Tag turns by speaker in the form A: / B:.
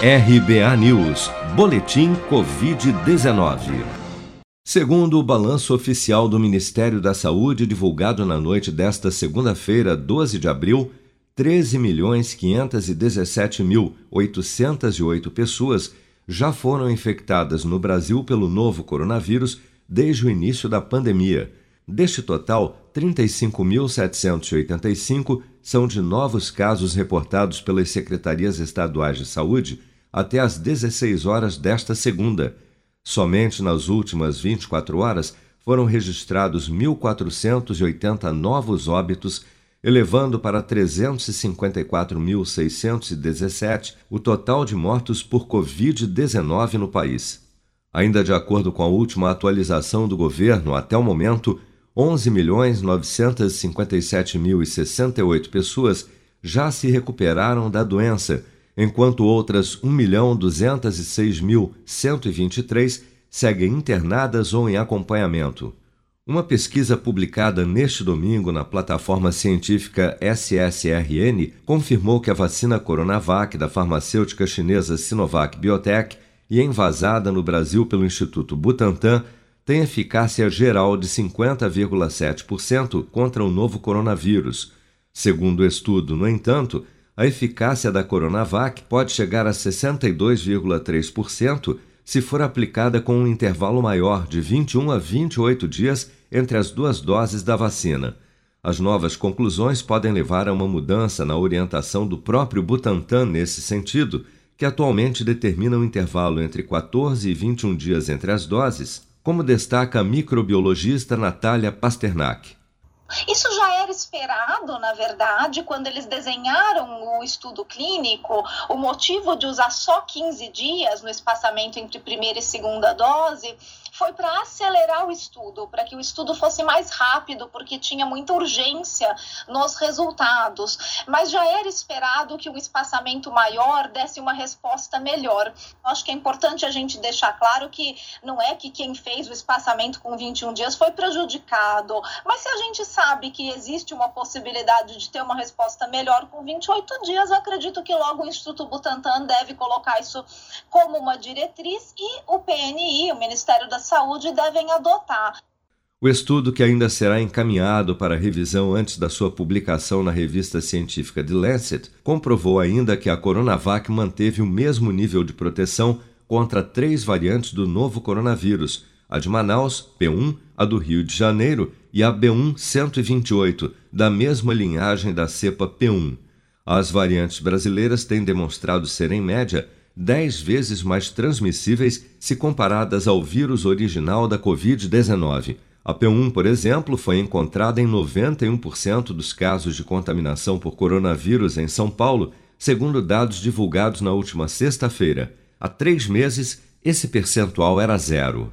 A: RBA News, Boletim Covid-19. Segundo o balanço oficial do Ministério da Saúde, divulgado na noite desta segunda-feira, 12 de abril, 13.517.808 pessoas já foram infectadas no Brasil pelo novo coronavírus desde o início da pandemia. Deste total, 35.785 são de novos casos reportados pelas secretarias estaduais de saúde até às 16 horas desta segunda. Somente nas últimas 24 horas foram registrados 1.480 novos óbitos, elevando para 354.617 o total de mortos por Covid-19 no país. Ainda de acordo com a última atualização do governo, até o momento, 11.957.068 pessoas já se recuperaram da doença, enquanto outras 1.206.123 seguem internadas ou em acompanhamento. Uma pesquisa publicada neste domingo na plataforma científica SSRN confirmou que a vacina Coronavac da farmacêutica chinesa Sinovac Biotech e envasada no Brasil pelo Instituto Butantan tem eficácia geral de 50,7% contra o novo coronavírus. Segundo o estudo, no entanto, a eficácia da Coronavac pode chegar a 62,3% se for aplicada com um intervalo maior de 21 a 28 dias entre as duas doses da vacina. As novas conclusões podem levar a uma mudança na orientação do próprio Butantan nesse sentido, que atualmente determina um intervalo entre 14 e 21 dias entre as doses como destaca a microbiologista Natália Pasternak.
B: Isso já era esperado, na verdade, quando eles desenharam o estudo clínico, o motivo de usar só 15 dias no espaçamento entre primeira e segunda dose foi para acelerar o estudo, para que o estudo fosse mais rápido, porque tinha muita urgência nos resultados. Mas já era esperado que o espaçamento maior desse uma resposta melhor. Acho que é importante a gente deixar claro que não é que quem fez o espaçamento com 21 dias foi prejudicado, mas se a gente sabe que existe uma possibilidade de ter uma resposta melhor com 28 dias, eu acredito que logo o Instituto Butantan deve colocar isso como uma diretriz e o PNI, o Ministério da Saúde devem adotar.
A: O estudo, que ainda será encaminhado para revisão antes da sua publicação na revista científica The Lancet, comprovou ainda que a Coronavac manteve o mesmo nível de proteção contra três variantes do novo coronavírus: a de Manaus, P1, a do Rio de Janeiro e a B1 128, da mesma linhagem da cepa P1. As variantes brasileiras têm demonstrado ser, em média, 10 vezes mais transmissíveis se comparadas ao vírus original da Covid-19. A P1, por exemplo, foi encontrada em 91% dos casos de contaminação por coronavírus em São Paulo, segundo dados divulgados na última sexta-feira. Há três meses, esse percentual era zero.